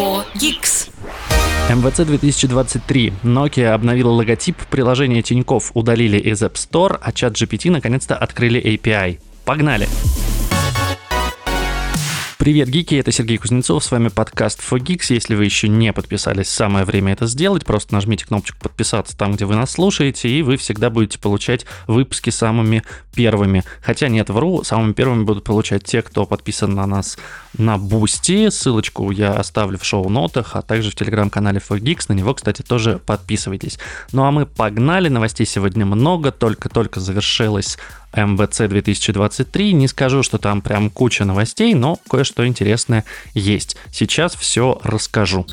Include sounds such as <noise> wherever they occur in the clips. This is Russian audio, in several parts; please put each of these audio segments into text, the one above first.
4 Geeks. МВЦ 2023. Nokia обновила логотип, приложение Тиньков удалили из App Store, а чат GPT наконец-то открыли API. Погнали! Привет, гики, это Сергей Кузнецов, с вами подкаст FoGeeks. Если вы еще не подписались, самое время это сделать. Просто нажмите кнопочку подписаться там, где вы нас слушаете, и вы всегда будете получать выпуски самыми первыми. Хотя нет, вру, самыми первыми будут получать те, кто подписан на нас на Бусти. Ссылочку я оставлю в шоу-нотах, а также в телеграм-канале 4 Geeks. На него, кстати, тоже подписывайтесь. Ну а мы погнали, новостей сегодня много, только-только завершилась MWC 2023. Не скажу, что там прям куча новостей, но кое-что интересное есть. Сейчас все расскажу.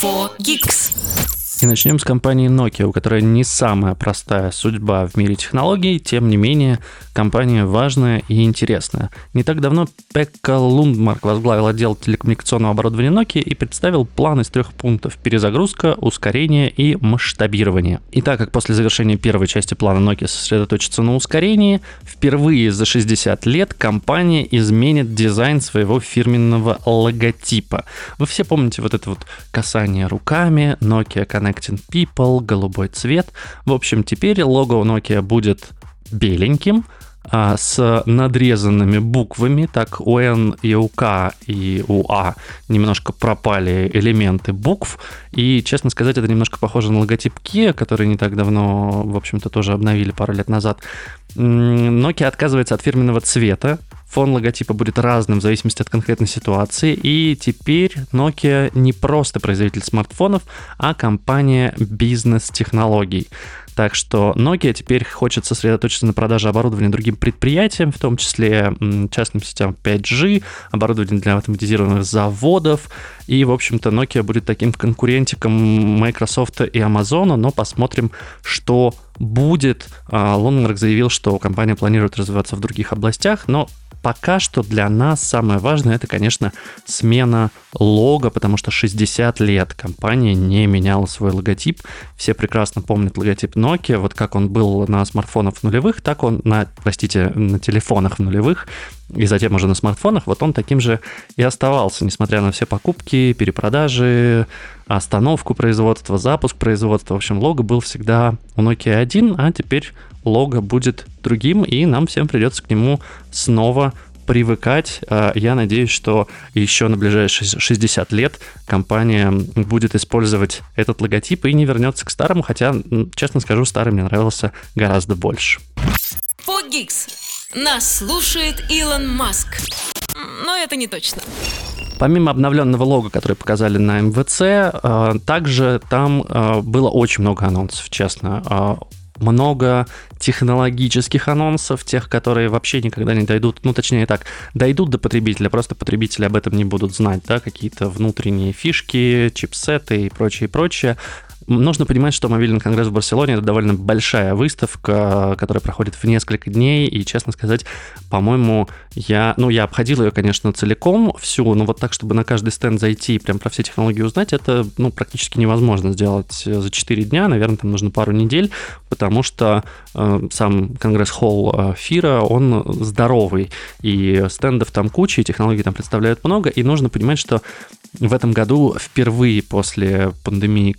4 Geeks. И начнем с компании Nokia, у которой не самая простая судьба в мире технологий, тем не менее, компания важная и интересная. Не так давно Пекка Лундмарк возглавил отдел телекоммуникационного оборудования Nokia и представил план из трех пунктов – перезагрузка, ускорение и масштабирование. И так как после завершения первой части плана Nokia сосредоточится на ускорении, впервые за 60 лет компания изменит дизайн своего фирменного логотипа. Вы все помните вот это вот касание руками, Nokia Connect Connecting People, голубой цвет. В общем, теперь лого Nokia будет беленьким, а, с надрезанными буквами, так у N и у К и у А немножко пропали элементы букв, и, честно сказать, это немножко похоже на логотип Kia, который не так давно, в общем-то, тоже обновили пару лет назад. Nokia отказывается от фирменного цвета, фон логотипа будет разным в зависимости от конкретной ситуации, и теперь Nokia не просто производитель смартфонов, а компания бизнес-технологий. Так что Nokia теперь хочет сосредоточиться на продаже оборудования другим предприятиям, в том числе частным сетям 5G, оборудование для автоматизированных заводов. И, в общем-то, Nokia будет таким конкурентиком Microsoft и Amazon, но посмотрим, что будет. А, Лондонерк заявил, что компания планирует развиваться в других областях, но пока что для нас самое важное это, конечно, смена лого, потому что 60 лет компания не меняла свой логотип. Все прекрасно помнят логотип Nokia, вот как он был на смартфонах нулевых, так он на, простите, на телефонах нулевых, и затем уже на смартфонах, вот он таким же и оставался, несмотря на все покупки, перепродажи, остановку производства, запуск производства. В общем, лого был всегда у Nokia 1, а теперь лого будет другим, и нам всем придется к нему снова привыкать. А, я надеюсь, что еще на ближайшие 60 лет компания будет использовать этот логотип и не вернется к старому, хотя, честно скажу, старый мне нравился гораздо больше. Фогикс. Нас слушает Илон Маск. Но это не точно. Помимо обновленного лога, который показали на МВЦ, а, также там а, было очень много анонсов, честно много технологических анонсов, тех, которые вообще никогда не дойдут, ну, точнее так, дойдут до потребителя, просто потребители об этом не будут знать, да, какие-то внутренние фишки, чипсеты и прочее, прочее. Нужно понимать, что мобильный конгресс в Барселоне это довольно большая выставка, которая проходит в несколько дней, и, честно сказать, по-моему, я, ну, я обходил ее, конечно, целиком всю, но вот так, чтобы на каждый стенд зайти и прям про все технологии узнать, это, ну, практически невозможно сделать за 4 дня, наверное, там нужно пару недель, потому что э, сам конгресс-холл э, Фира, он здоровый, и стендов там куча, и технологий там представляют много, и нужно понимать, что в этом году впервые после пандемии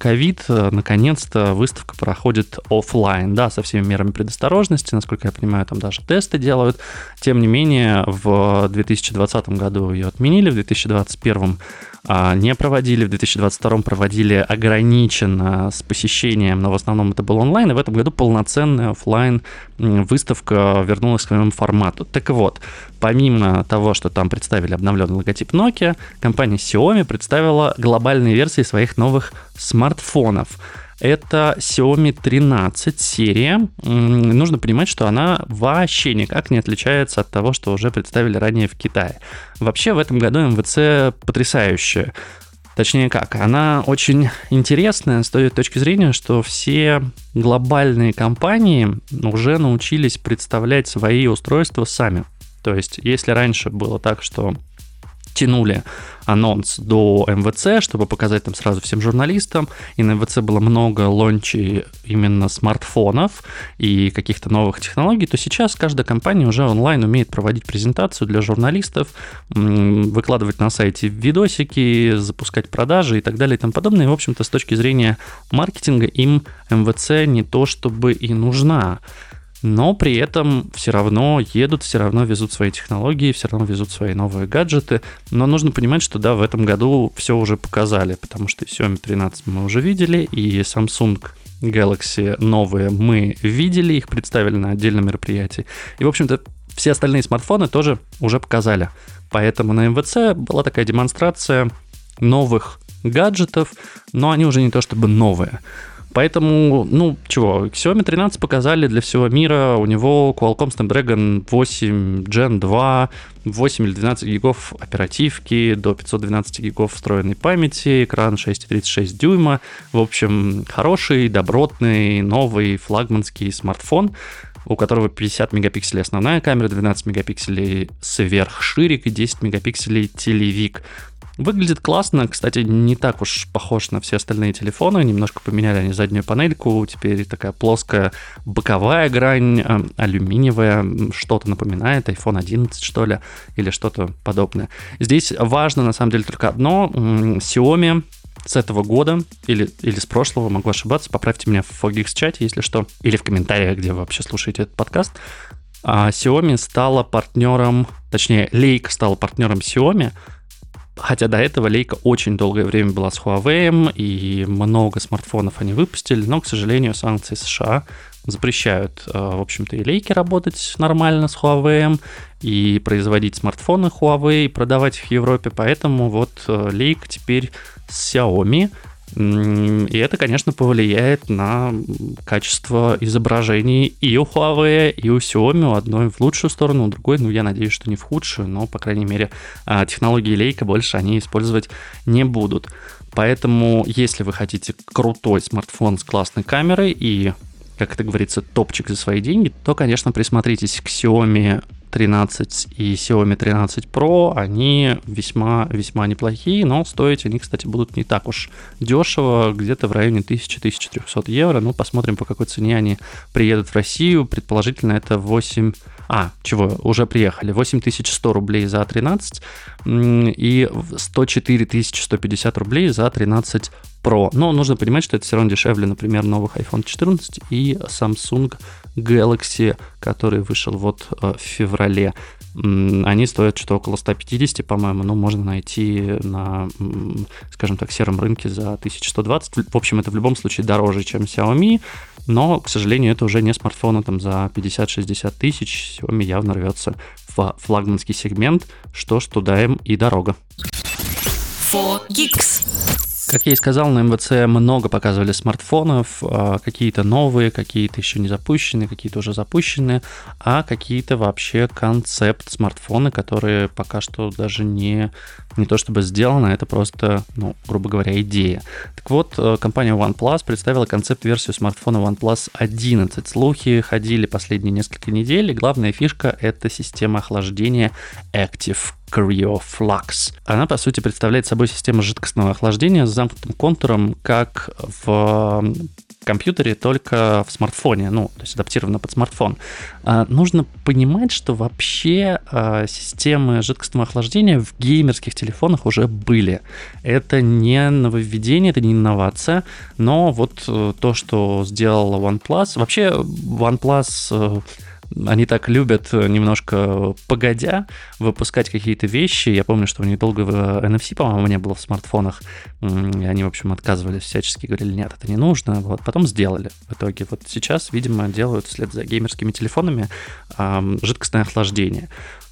э, наконец-то выставка проходит офлайн, да, со всеми мерами предосторожности, насколько я понимаю, там даже тесты делают. Тем не менее, в 2020 году ее отменили, в 2021 а, не проводили, в 2022 проводили ограниченно с посещением, но в основном это был онлайн, и в этом году полноценная офлайн выставка вернулась к своему формату. Так вот, помимо того, что там представили обновленный логотип Nokia, компания Xiaomi представила глобальные версии своих новых смартфонов. Это Xiaomi 13 серия. Нужно понимать, что она вообще никак не отличается от того, что уже представили ранее в Китае. Вообще в этом году МВЦ потрясающая. Точнее как, она очень интересная с той точки зрения, что все глобальные компании уже научились представлять свои устройства сами. То есть, если раньше было так, что тянули анонс до МВЦ, чтобы показать там сразу всем журналистам. И на МВЦ было много лончей именно смартфонов и каких-то новых технологий, то сейчас каждая компания уже онлайн умеет проводить презентацию для журналистов, выкладывать на сайте видосики, запускать продажи и так далее и тому подобное. И, в общем-то, с точки зрения маркетинга им МВЦ не то чтобы и нужна но при этом все равно едут, все равно везут свои технологии, все равно везут свои новые гаджеты. Но нужно понимать, что да, в этом году все уже показали, потому что Xiaomi 13 мы уже видели, и Samsung Galaxy новые мы видели, их представили на отдельном мероприятии. И, в общем-то, все остальные смартфоны тоже уже показали. Поэтому на МВЦ была такая демонстрация новых гаджетов, но они уже не то чтобы новые. Поэтому, ну, чего, Xiaomi 13 показали для всего мира. У него Qualcomm Snapdragon 8 Gen 2, 8 или 12 гигов оперативки, до 512 гигов встроенной памяти, экран 6,36 дюйма. В общем, хороший, добротный, новый флагманский смартфон у которого 50 мегапикселей основная камера, 12 мегапикселей сверхширик и 10 мегапикселей телевик. Выглядит классно, кстати, не так уж похож на все остальные телефоны, немножко поменяли они заднюю панельку, теперь такая плоская боковая грань, э, алюминиевая, что-то напоминает, iPhone 11 что ли, или что-то подобное. Здесь важно на самом деле только одно, Xiaomi с этого года или, или с прошлого, могу ошибаться, поправьте меня в Fogix чате, если что, или в комментариях, где вы вообще слушаете этот подкаст. А Xiaomi стала партнером, точнее, Leica стала партнером Xiaomi Хотя до этого Leica очень долгое время была с Huawei, и много смартфонов они выпустили, но, к сожалению, санкции США запрещают, э, в общем-то, и Leica работать нормально с Huawei, и производить смартфоны Huawei, и продавать их в Европе, поэтому вот э, Leica теперь с Xiaomi – и это, конечно, повлияет на качество изображений и у Huawei, и у Xiaomi, у одной в лучшую сторону, у другой, ну, я надеюсь, что не в худшую, но, по крайней мере, а, технологии Leica больше они использовать не будут. Поэтому, если вы хотите крутой смартфон с классной камерой и как это говорится, топчик за свои деньги, то, конечно, присмотритесь к Xiaomi 13 и Xiaomi 13 Pro, они весьма-весьма неплохие, но стоить они, кстати, будут не так уж дешево, где-то в районе 1000-1300 евро. Ну, посмотрим, по какой цене они приедут в Россию. Предположительно, это 8... А, чего, уже приехали. 8100 рублей за 13 и 104 150 рублей за 13 Pro. Но нужно понимать, что это все равно дешевле, например, новых iPhone 14 и Samsung Galaxy, который вышел вот э, в феврале. Они стоят что-то около 150, по-моему, но можно найти на, скажем так, сером рынке за 1120. В общем, это в любом случае дороже, чем Xiaomi, но, к сожалению, это уже не смартфоны там за 50-60 тысяч. Xiaomi явно рвется в флагманский сегмент, что ж, туда им и дорога. 4Geeks. Как я и сказал, на МВЦ много показывали смартфонов, а, какие-то новые, какие-то еще не запущенные, какие-то уже запущенные, а какие-то вообще концепт смартфоны, которые пока что даже не, не то чтобы сделаны, это просто, ну, грубо говоря, идея. Так вот, э, компания OnePlus представила концепт-версию смартфона OnePlus 11. Слухи ходили последние несколько недель, и главная фишка — это система охлаждения Active CryoFlux. Она, по сути, представляет собой систему жидкостного охлаждения с замкнутым контуром, как в компьютере, только в смартфоне, ну, то есть адаптировано под смартфон. А, нужно понимать, что вообще а, системы жидкостного охлаждения в геймерских телефонах уже были. Это не нововведение, это не инновация, но вот э, то, что сделала OnePlus, вообще OnePlus э, они так любят э, немножко погодя выпускать какие-то вещи. Я помню, что у них долго NFC, по-моему, не было в смартфонах. И они, в общем, отказывались всячески, говорили, нет, это не нужно. Вот. Потом сделали в итоге. Вот сейчас, видимо, делают вслед за геймерскими телефонами жидкостное охлаждение.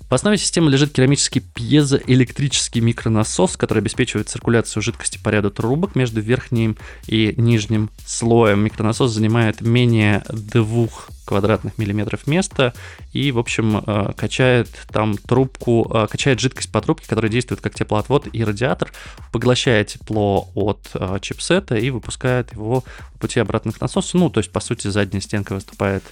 В основе системы лежит керамический пьезоэлектрический микронасос, который обеспечивает циркуляцию жидкости по ряду трубок между верхним и нижним слоем. Микронасос занимает менее двух квадратных миллиметров места и, в общем, э, качает там трубку, э, качает жидкость по трубке, которая действует как теплоотвод и радиатор, поглощает тепло от э, чипсета и выпускает его по пути обратно к насосу. Ну, то есть, по сути, задняя стенка выступает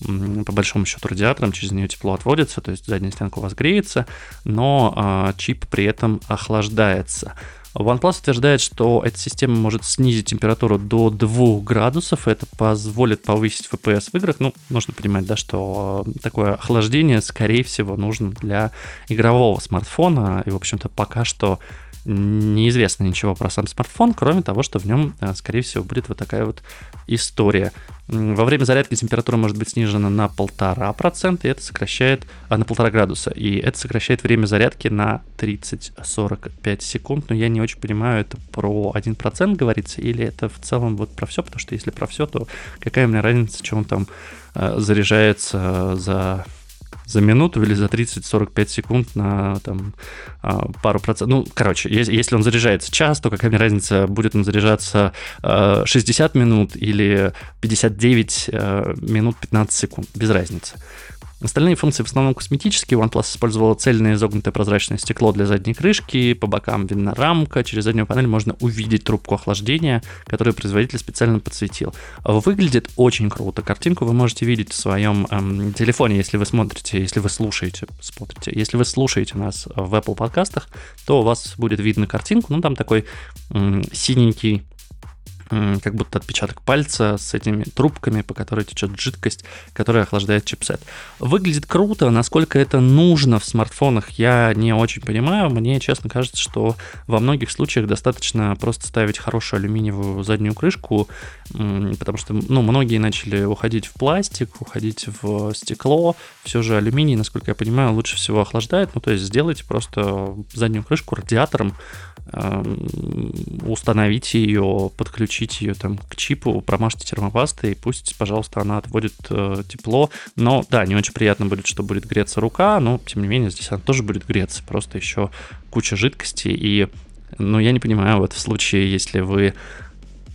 по большому счету радиатором, через нее тепло отводится, то есть задняя стенка у вас греется, но а, чип при этом охлаждается. OnePlus утверждает, что эта система может снизить температуру до 2 градусов, это позволит повысить FPS в играх. Ну, нужно понимать, да, что такое охлаждение, скорее всего, нужно для игрового смартфона, и, в общем-то, пока что неизвестно ничего про сам смартфон, кроме того, что в нем, э, скорее всего, будет вот такая вот история. Во время зарядки температура может быть снижена на полтора процента, и это сокращает, а, на полтора градуса, и это сокращает время зарядки на 30-45 секунд, но я не очень понимаю, это про 1% говорится, или это в целом вот про все, потому что если про все, то какая мне разница, что он там э, заряжается за за минуту или за 30-45 секунд на там, а, пару процентов. Ну, короче, если он заряжается час, то какая мне разница, будет он заряжаться 60 а, минут или 59 а, минут 15 секунд, без разницы. Остальные функции в основном косметические. OnePlus использовал цельное изогнутое прозрачное стекло для задней крышки, по бокам видна рамка, через заднюю панель можно увидеть трубку охлаждения, которую производитель специально подсветил. Выглядит очень круто. Картинку вы можете видеть в своем эм, телефоне, если вы смотрите, если вы слушаете, смотрите. Если вы слушаете нас в Apple подкастах, то у вас будет видно картинку. Ну, там такой эм, синенький как будто отпечаток пальца с этими трубками, по которой течет жидкость, которая охлаждает чипсет. Выглядит круто, насколько это нужно в смартфонах, я не очень понимаю. Мне, честно, кажется, что во многих случаях достаточно просто ставить хорошую алюминиевую заднюю крышку, потому что ну, многие начали уходить в пластик, уходить в стекло. Все же алюминий, насколько я понимаю, лучше всего охлаждает. Ну, то есть сделайте просто заднюю крышку радиатором, установите ее, подключите ее там к чипу, промажьте термопастой, и пусть, пожалуйста, она отводит э, тепло. Но да, не очень приятно будет, что будет греться рука, но тем не менее здесь она тоже будет греться, просто еще куча жидкости. И, ну, я не понимаю, вот в случае, если вы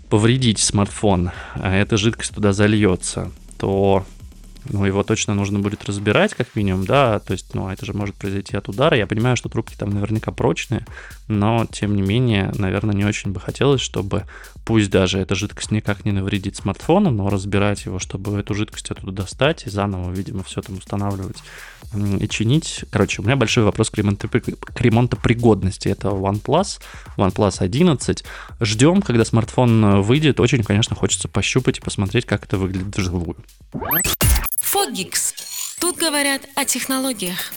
повредите смартфон, а эта жидкость туда зальется, то ну, его точно нужно будет разбирать, как минимум, да, то есть, ну, это же может произойти от удара. Я понимаю, что трубки там наверняка прочные, но, тем не менее, наверное, не очень бы хотелось, чтобы, пусть даже эта жидкость никак не навредит смартфону, но разбирать его, чтобы эту жидкость оттуда достать и заново, видимо, все там устанавливать и чинить. Короче, у меня большой вопрос к, ремонту, к ремонтопригодности. Это OnePlus, OnePlus 11. Ждем, когда смартфон выйдет. Очень, конечно, хочется пощупать и посмотреть, как это выглядит вживую. Фогикс. Тут говорят о технологиях.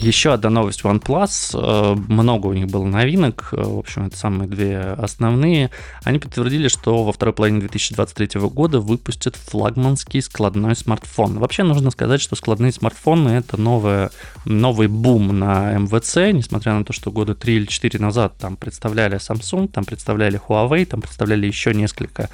Еще одна новость OnePlus. Э, много у них было новинок. Э, в общем, это самые две основные. Они подтвердили, что во второй половине 2023 года выпустят флагманский складной смартфон. Вообще нужно сказать, что складные смартфоны это новое, новый бум на МВЦ, несмотря на то, что года 3 или 4 назад там представляли Samsung, там представляли Huawei, там представляли еще несколько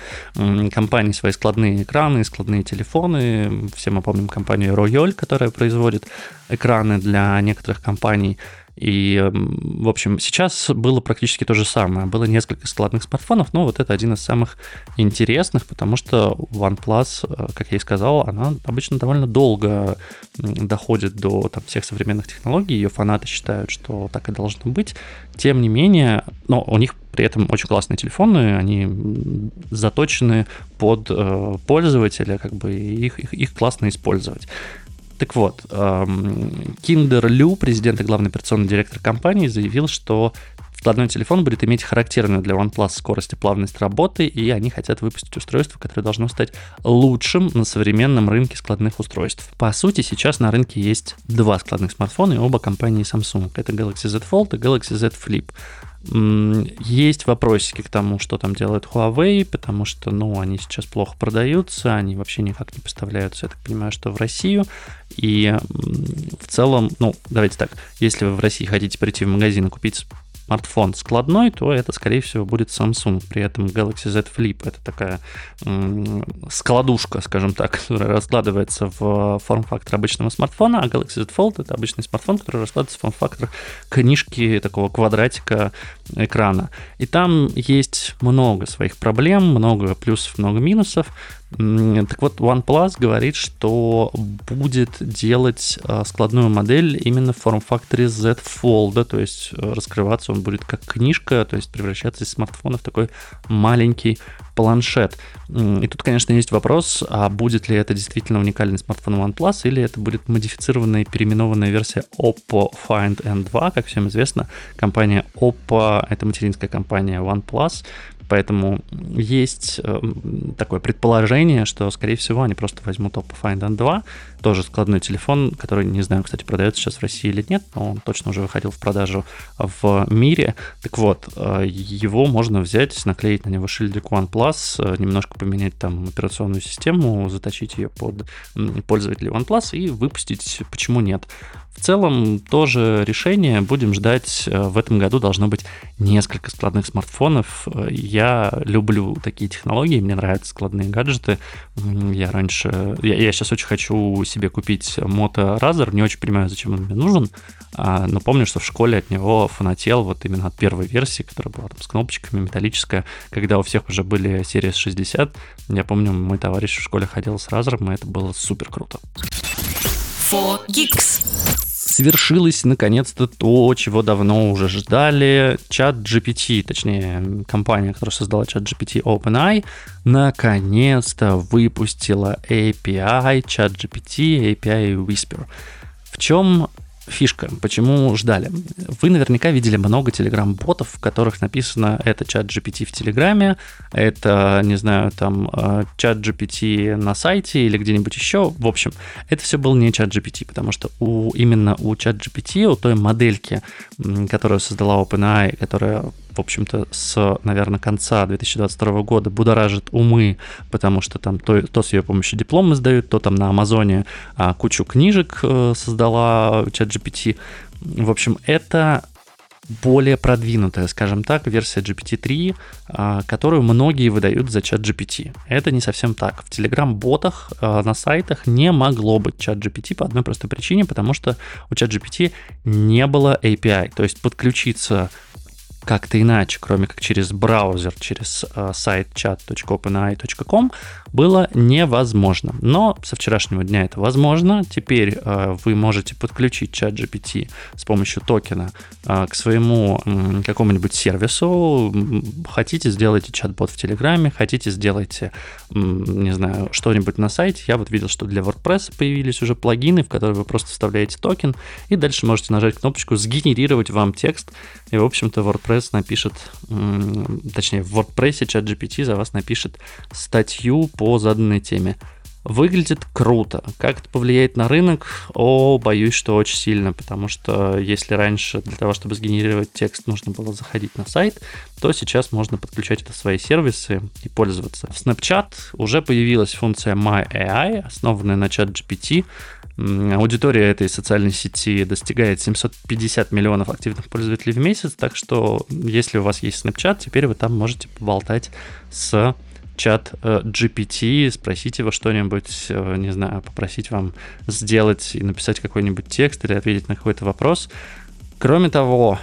компаний свои складные экраны, складные телефоны. Все мы помним компанию Royol, которая производит экраны для некоторых компаний. И, эм, в общем, сейчас было практически то же самое. Было несколько складных смартфонов, но вот это один из самых интересных, потому что OnePlus, э, как я и сказал, она обычно довольно долго доходит до там, всех современных технологий. Ее фанаты считают, что так и должно быть. Тем не менее, но у них при этом очень классные телефоны, они заточены под э, пользователя, как бы их, их, их классно использовать. Так вот, Киндер Лю, президент и главный операционный директор компании, заявил, что складной телефон будет иметь характерную для OnePlus скорость и плавность работы, и они хотят выпустить устройство, которое должно стать лучшим на современном рынке складных устройств. По сути, сейчас на рынке есть два складных смартфона, и оба компании Samsung. Это Galaxy Z Fold и Galaxy Z Flip. Есть вопросики к тому, что там делает Huawei, потому что, ну, они сейчас плохо продаются, они вообще никак не поставляются, я так понимаю, что в Россию. И в целом, ну, давайте так, если вы в России хотите прийти в магазин и купить смартфон складной, то это, скорее всего, будет Samsung. При этом Galaxy Z Flip это такая складушка, скажем так, <laughs> которая раскладывается в форм-фактор обычного смартфона, а Galaxy Z Fold это обычный смартфон, который раскладывается в форм-фактор книжки такого квадратика экрана. И там есть много своих проблем, много плюсов, много минусов. Так вот, OnePlus говорит, что будет делать а, складную модель именно в форм-факторе Z Fold, то есть э, раскрываться он будет как книжка, то есть превращаться из смартфона в такой маленький планшет. И тут, конечно, есть вопрос, а будет ли это действительно уникальный смартфон OnePlus, или это будет модифицированная и переименованная версия Oppo Find N2, как всем известно, компания Oppo, это материнская компания OnePlus, Поэтому есть э, такое предположение, что, скорее всего, они просто возьмут Oppo Find N2, тоже складной телефон, который, не знаю, кстати, продается сейчас в России или нет, но он точно уже выходил в продажу в мире. Так вот, э, его можно взять, наклеить на него шильдик OnePlus, э, немножко поменять там операционную систему, заточить ее под пользователей OnePlus и выпустить, почему нет. В целом, тоже решение. Будем ждать. Э, в этом году должно быть несколько складных смартфонов. Я люблю такие технологии, мне нравятся складные гаджеты. Я раньше... Я, я сейчас очень хочу себе купить Moto Razer, не очень понимаю, зачем он мне нужен, а, но помню, что в школе от него фанател вот именно от первой версии, которая была там с кнопочками, металлическая, когда у всех уже были серии 60. Я помню, мой товарищ в школе ходил с Razer, и это было супер круто. 4 Geeks свершилось наконец-то то, чего давно уже ждали. Чат GPT, точнее, компания, которая создала чат GPT OpenAI, наконец-то выпустила API чат GPT, API Whisper. В чем фишка, почему ждали. Вы наверняка видели много телеграм-ботов, в которых написано это чат GPT в Телеграме, это, не знаю, там э, чат GPT на сайте или где-нибудь еще. В общем, это все был не чат GPT, потому что у, именно у чат GPT, у той модельки, которую создала OpenAI, которая в общем-то, с, наверное, конца 2022 года будоражит умы, потому что там то, то с ее помощью дипломы сдают, то там на Амазоне а, кучу книжек а, создала ChatGPT. В общем, это более продвинутая, скажем так, версия GPT-3, а, которую многие выдают за чат GPT. Это не совсем так. В Telegram-ботах а, на сайтах не могло быть чат GPT по одной простой причине, потому что у чат GPT не было API. То есть подключиться как-то иначе, кроме как через браузер, через э, сайт chat.openai.com, было невозможно. Но со вчерашнего дня это возможно. Теперь э, вы можете подключить чат GPT с помощью токена э, к своему э, какому-нибудь сервису. Хотите, сделайте чат-бот в Телеграме, хотите, сделайте, э, не знаю, что-нибудь на сайте. Я вот видел, что для WordPress появились уже плагины, в которые вы просто вставляете токен, и дальше можете нажать кнопочку «Сгенерировать вам текст», и, в общем-то, WordPress напишет, точнее, в WordPress чат GPT за вас напишет статью по заданной теме. Выглядит круто. Как это повлияет на рынок? О, боюсь, что очень сильно, потому что если раньше для того, чтобы сгенерировать текст, нужно было заходить на сайт, то сейчас можно подключать это в свои сервисы и пользоваться. В Snapchat уже появилась функция My AI, основанная на чат GPT, Аудитория этой социальной сети достигает 750 миллионов активных пользователей в месяц, так что если у вас есть Snapchat, теперь вы там можете поболтать с чат э, GPT, спросить его что-нибудь, э, не знаю, попросить вам сделать и написать какой-нибудь текст или ответить на какой-то вопрос. Кроме того,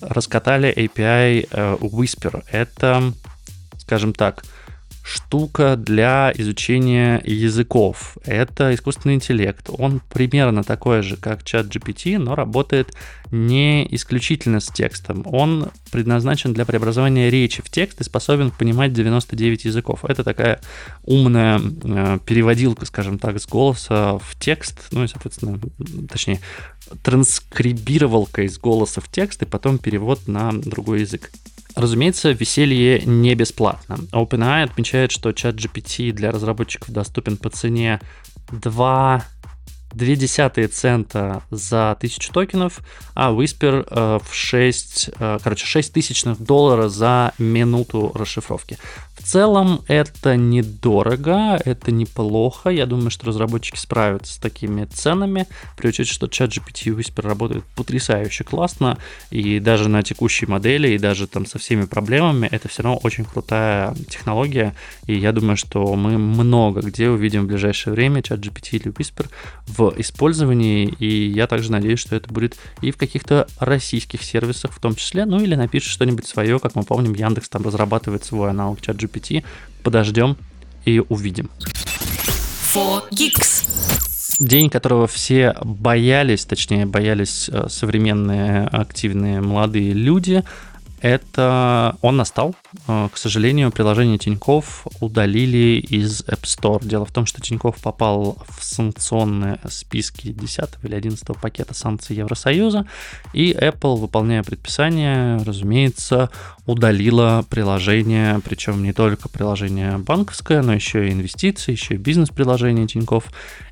раскатали API э, Whisper. Это, скажем так, штука для изучения языков. Это искусственный интеллект. Он примерно такой же, как чат GPT, но работает не исключительно с текстом. Он предназначен для преобразования речи в текст и способен понимать 99 языков. Это такая умная э, переводилка, скажем так, с голоса в текст, ну и, соответственно, точнее, транскрибировалка из голоса в текст и потом перевод на другой язык. Разумеется, веселье не бесплатно. OpenAI отмечает, что чат GPT для разработчиков доступен по цене 2 0,2 цента за тысячу токенов, а Whisper э, в 6, э, короче, 6 тысячных доллара за минуту расшифровки. В целом это недорого, это неплохо. Я думаю, что разработчики справятся с такими ценами, при учете, что ChatGPT и Whisper работают потрясающе классно, и даже на текущей модели, и даже там со всеми проблемами, это все равно очень крутая технология, и я думаю, что мы много где увидим в ближайшее время ChatGPT или Whisper в использовании, и я также надеюсь, что это будет и в каких-то российских сервисах в том числе, ну или напишет что-нибудь свое, как мы помним, Яндекс там разрабатывает свой аналог ChatGPT GPT. Подождем и увидим. День, которого все боялись, точнее боялись э, современные активные молодые люди, это он настал. Э, к сожалению, приложение Тиньков удалили из App Store. Дело в том, что Тиньков попал в санкционные списки 10 или 11 пакета санкций Евросоюза, и Apple, выполняя предписание, разумеется, удалила приложение, причем не только приложение банковское, но еще и инвестиции, еще и бизнес-приложение Тиньков.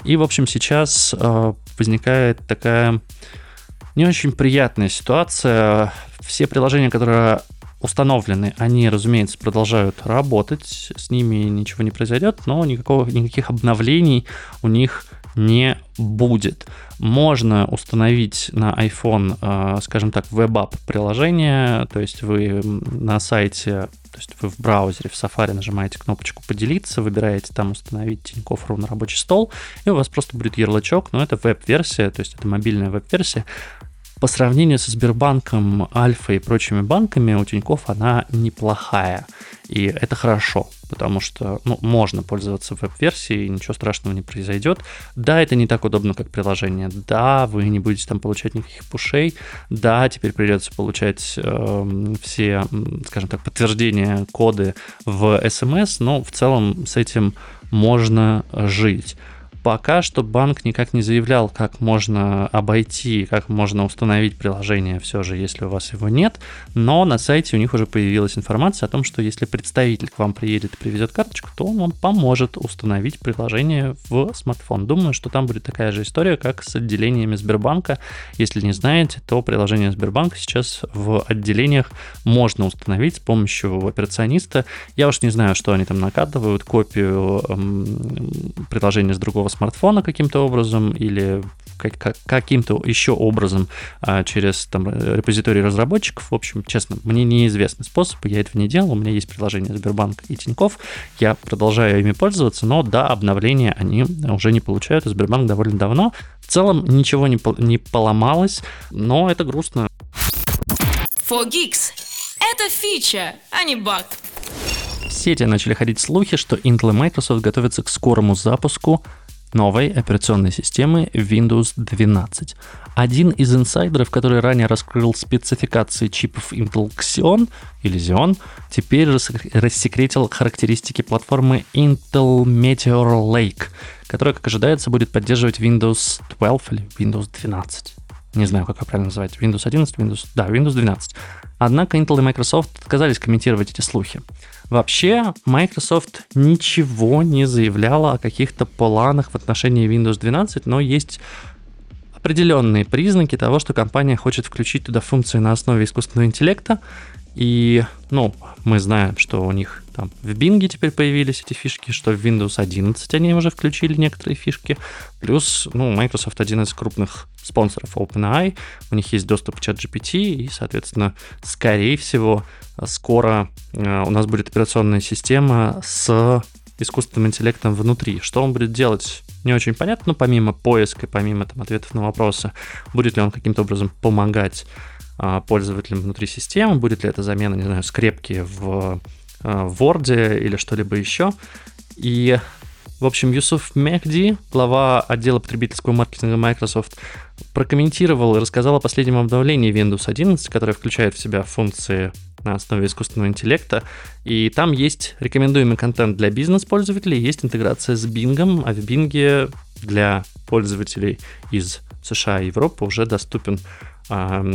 И, в общем, сейчас э, возникает такая не очень приятная ситуация. Все приложения, которые установлены, они, разумеется, продолжают работать, с ними ничего не произойдет, но никакого, никаких обновлений у них не будет. Можно установить на iPhone, э, скажем так, веб-ап приложение, то есть вы на сайте, то есть вы в браузере, в Safari нажимаете кнопочку «Поделиться», выбираете там «Установить Тинькофф ровно рабочий стол», и у вас просто будет ярлычок, но это веб-версия, то есть это мобильная веб-версия, по сравнению со Сбербанком, Альфа и прочими банками у Тинькофф она неплохая. И это хорошо, потому что ну, можно пользоваться веб-версией, ничего страшного не произойдет. Да, это не так удобно, как приложение. Да, вы не будете там получать никаких пушей. Да, теперь придется получать э, все, скажем так, подтверждения, коды в SMS, но в целом с этим можно жить. Пока что банк никак не заявлял, как можно обойти, как можно установить приложение все же, если у вас его нет, но на сайте у них уже появилась информация о том, что если представитель к вам приедет и привезет карточку, то он вам поможет установить приложение в смартфон. Думаю, что там будет такая же история, как с отделениями Сбербанка. Если не знаете, то приложение Сбербанка сейчас в отделениях можно установить с помощью операциониста. Я уж не знаю, что они там накатывают, копию эм, приложения с другого смартфона каким-то образом или каким-то еще образом а, через там, репозиторий разработчиков. В общем, честно, мне неизвестный способ, я этого не делал. У меня есть приложение Сбербанк и Тиньков. Я продолжаю ими пользоваться, но да, обновления они уже не получают, Сбербанк довольно давно. В целом ничего не, не поломалось, но это грустно. For Geeks. Это фича, а не баг. Сети начали ходить слухи, что Intel и Microsoft готовятся к скорому запуску новой операционной системы Windows 12. Один из инсайдеров, который ранее раскрыл спецификации чипов Intel Xeon или Xeon, теперь рассекретил характеристики платформы Intel Meteor Lake, которая, как ожидается, будет поддерживать Windows 12 или Windows 12. Не знаю, как ее правильно называть. Windows 11, Windows... Да, Windows 12. Однако Intel и Microsoft отказались комментировать эти слухи. Вообще, Microsoft ничего не заявляла о каких-то планах в отношении Windows 12, но есть определенные признаки того, что компания хочет включить туда функции на основе искусственного интеллекта. И, ну, мы знаем, что у них там в Bing теперь появились эти фишки, что в Windows 11 они уже включили некоторые фишки. Плюс, ну, Microsoft один из крупных спонсоров OpenAI, у них есть доступ к ChatGPT, и, соответственно, скорее всего, скоро э, у нас будет операционная система с искусственным интеллектом внутри. Что он будет делать, не очень понятно, но помимо поиска, помимо там, ответов на вопросы, будет ли он каким-то образом помогать пользователям внутри системы, будет ли это замена, не знаю, скрепки в, а, Word или что-либо еще. И в общем, Юсуф Мехди, глава отдела потребительского маркетинга Microsoft, прокомментировал и рассказал о последнем обновлении Windows 11, которое включает в себя функции на основе искусственного интеллекта. И там есть рекомендуемый контент для бизнес-пользователей, есть интеграция с Bing, а в Bing для пользователей из США и Европы уже доступен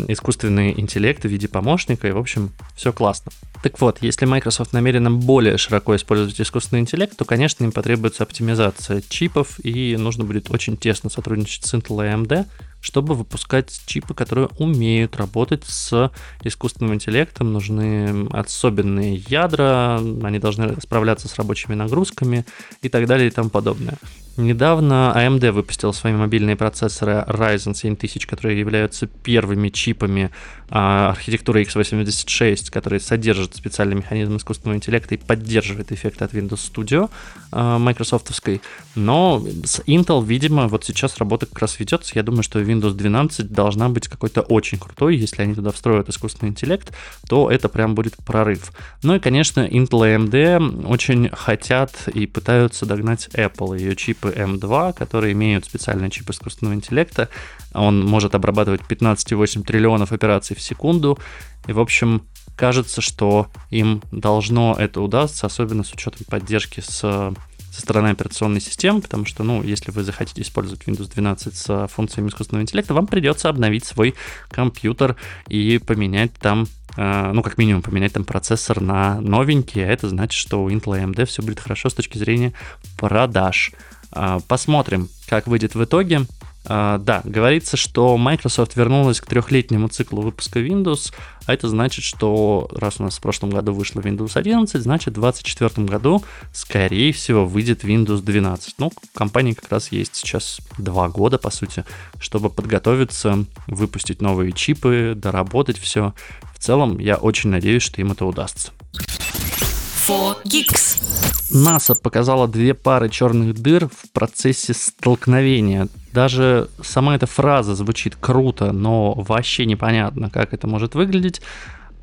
искусственный интеллект в виде помощника, и, в общем, все классно. Так вот, если Microsoft намерена более широко использовать искусственный интеллект, то, конечно, им потребуется оптимизация чипов, и нужно будет очень тесно сотрудничать с Intel и AMD, чтобы выпускать чипы, которые умеют работать с искусственным интеллектом. Нужны особенные ядра, они должны справляться с рабочими нагрузками и так далее и тому подобное. Недавно AMD выпустил свои мобильные процессоры Ryzen 7000, которые являются первыми чипами а, архитектуры x86, которые содержат специальный механизм искусственного интеллекта и поддерживает эффект от Windows Studio майкрософтовской. Но с Intel, видимо, вот сейчас работа как раз ведется. Я думаю, что Windows 12 должна быть какой-то очень крутой. Если они туда встроят искусственный интеллект, то это прям будет прорыв. Ну и, конечно, Intel и AMD очень хотят и пытаются догнать Apple. Ее чипы M2, которые имеют специальный чип искусственного интеллекта. Он может обрабатывать 15,8 триллионов операций в секунду. И, в общем, кажется, что им должно это удастся, особенно с учетом поддержки с со стороны операционной системы, потому что, ну, если вы захотите использовать Windows 12 с функциями искусственного интеллекта, вам придется обновить свой компьютер и поменять там э, ну, как минимум, поменять там процессор на новенький, а это значит, что у Intel и AMD все будет хорошо с точки зрения продаж. А, посмотрим, как выйдет в итоге. Uh, да, говорится, что Microsoft вернулась к трехлетнему циклу выпуска Windows, а это значит, что раз у нас в прошлом году вышло Windows 11, значит в 2024 году, скорее всего, выйдет Windows 12. Ну, компании как раз есть сейчас два года, по сути, чтобы подготовиться, выпустить новые чипы, доработать все. В целом, я очень надеюсь, что им это удастся. 4Geeks. НАСА показала две пары черных дыр в процессе столкновения. Даже сама эта фраза звучит круто, но вообще непонятно, как это может выглядеть.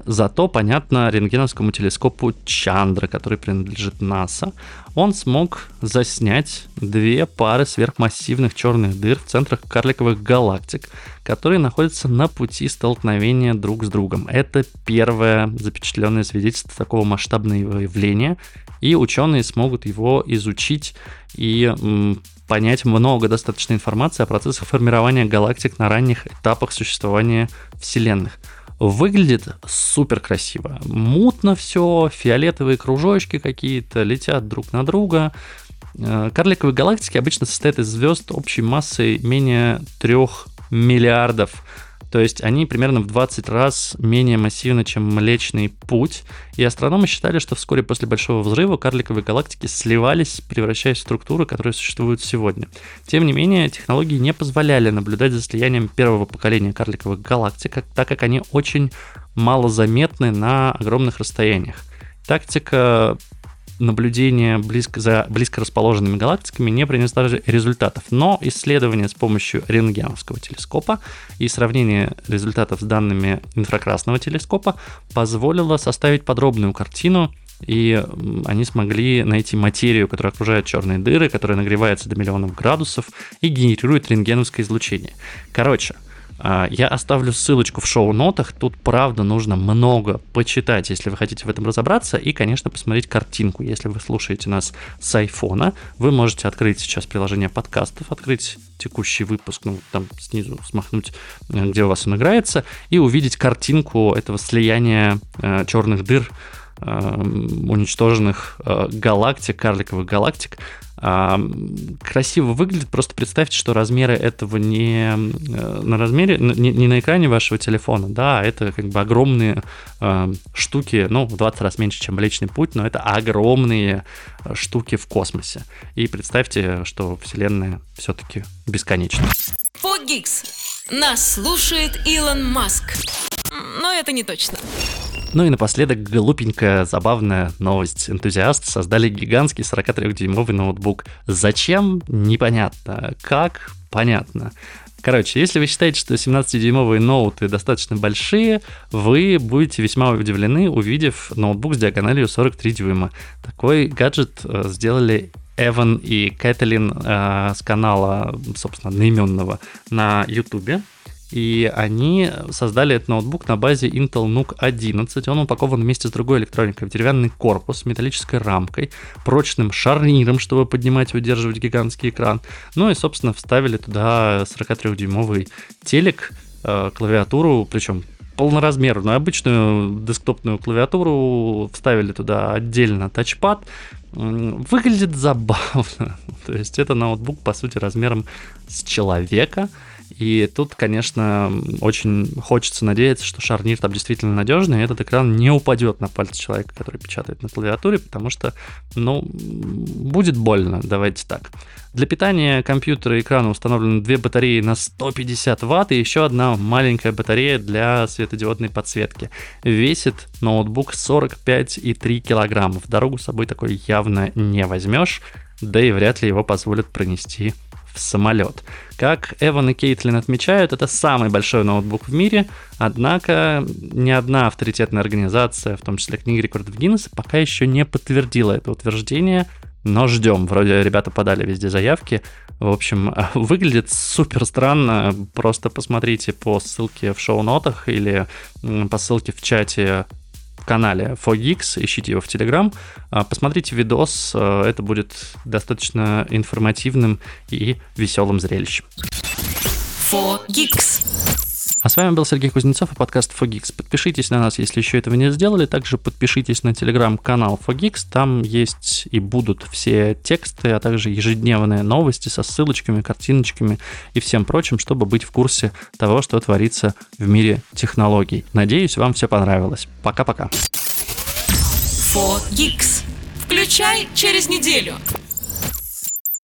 Зато понятно рентгеновскому телескопу Чандра, который принадлежит НАСА, он смог заснять две пары сверхмассивных черных дыр в центрах карликовых галактик, которые находятся на пути столкновения друг с другом. Это первое запечатленное свидетельство такого масштабного явления, и ученые смогут его изучить и понять много достаточно информации о процессах формирования галактик на ранних этапах существования Вселенных. Выглядит супер красиво. Мутно все, фиолетовые кружочки какие-то летят друг на друга. Э, карликовые галактики обычно состоят из звезд общей массой менее 3 миллиардов то есть они примерно в 20 раз менее массивны, чем Млечный Путь. И астрономы считали, что вскоре после Большого взрыва карликовые галактики сливались, превращаясь в структуры, которые существуют сегодня. Тем не менее, технологии не позволяли наблюдать за слиянием первого поколения карликовых галактик, так как они очень малозаметны на огромных расстояниях. Тактика наблюдение близко, за близко расположенными галактиками не принесло результатов. Но исследование с помощью рентгеновского телескопа и сравнение результатов с данными инфракрасного телескопа позволило составить подробную картину и они смогли найти материю, которая окружает черные дыры, которая нагревается до миллионов градусов и генерирует рентгеновское излучение. Короче, я оставлю ссылочку в шоу-нотах. Тут, правда, нужно много почитать, если вы хотите в этом разобраться. И, конечно, посмотреть картинку. Если вы слушаете нас с айфона, вы можете открыть сейчас приложение подкастов, открыть текущий выпуск, ну, там снизу смахнуть, э, где у вас он играется, и увидеть картинку этого слияния э, черных дыр э, уничтоженных э, галактик, карликовых галактик а, красиво выглядит. Просто представьте, что размеры этого не э, на размере, не, не на экране вашего телефона, да, а это как бы огромные э, штуки, ну, в 20 раз меньше, чем Млечный Путь, но это огромные э, штуки в космосе. И представьте, что Вселенная все-таки бесконечна. Фогикс. Нас слушает Илон Маск. Но это не точно. Ну и напоследок глупенькая, забавная новость. Энтузиасты создали гигантский 43-дюймовый ноутбук. Зачем? Непонятно. Как? Понятно. Короче, если вы считаете, что 17-дюймовые ноуты достаточно большие, вы будете весьма удивлены, увидев ноутбук с диагональю 43 дюйма. Такой гаджет э, сделали Эван и Кэтлин э, с канала, собственно, одноименного на Ютубе и они создали этот ноутбук на базе Intel NUC 11. Он упакован вместе с другой электроникой в деревянный корпус металлической рамкой, прочным шарниром, чтобы поднимать и удерживать гигантский экран. Ну и, собственно, вставили туда 43-дюймовый телек, э, клавиатуру, причем полноразмерную, обычную десктопную клавиатуру, вставили туда отдельно тачпад. Выглядит забавно. <laughs> То есть это ноутбук, по сути, размером с человека – и тут, конечно, очень хочется надеяться, что шарнир там действительно надежный, и этот экран не упадет на пальцы человека, который печатает на клавиатуре, потому что, ну, будет больно, давайте так. Для питания компьютера и экрана установлены две батареи на 150 ватт и еще одна маленькая батарея для светодиодной подсветки. Весит ноутбук 45,3 килограмма. В дорогу с собой такой явно не возьмешь, да и вряд ли его позволят пронести в самолет. Как Эван и Кейтлин отмечают, это самый большой ноутбук в мире, однако ни одна авторитетная организация, в том числе книга рекордов Гиннесса, пока еще не подтвердила это утверждение, но ждем. Вроде ребята подали везде заявки. В общем, <laughs> выглядит супер странно. Просто посмотрите по ссылке в шоу-нотах или по ссылке в чате канале 4Geeks, ищите его в Telegram, а, посмотрите видос, а, это будет достаточно информативным и веселым зрелищем. 4Geeks. А с вами был Сергей Кузнецов и подкаст Fogix. Подпишитесь на нас, если еще этого не сделали. Также подпишитесь на телеграм-канал Fogix. Там есть и будут все тексты, а также ежедневные новости со ссылочками, картиночками и всем прочим, чтобы быть в курсе того, что творится в мире технологий. Надеюсь, вам все понравилось. Пока-пока. 4Geeks. Включай через неделю.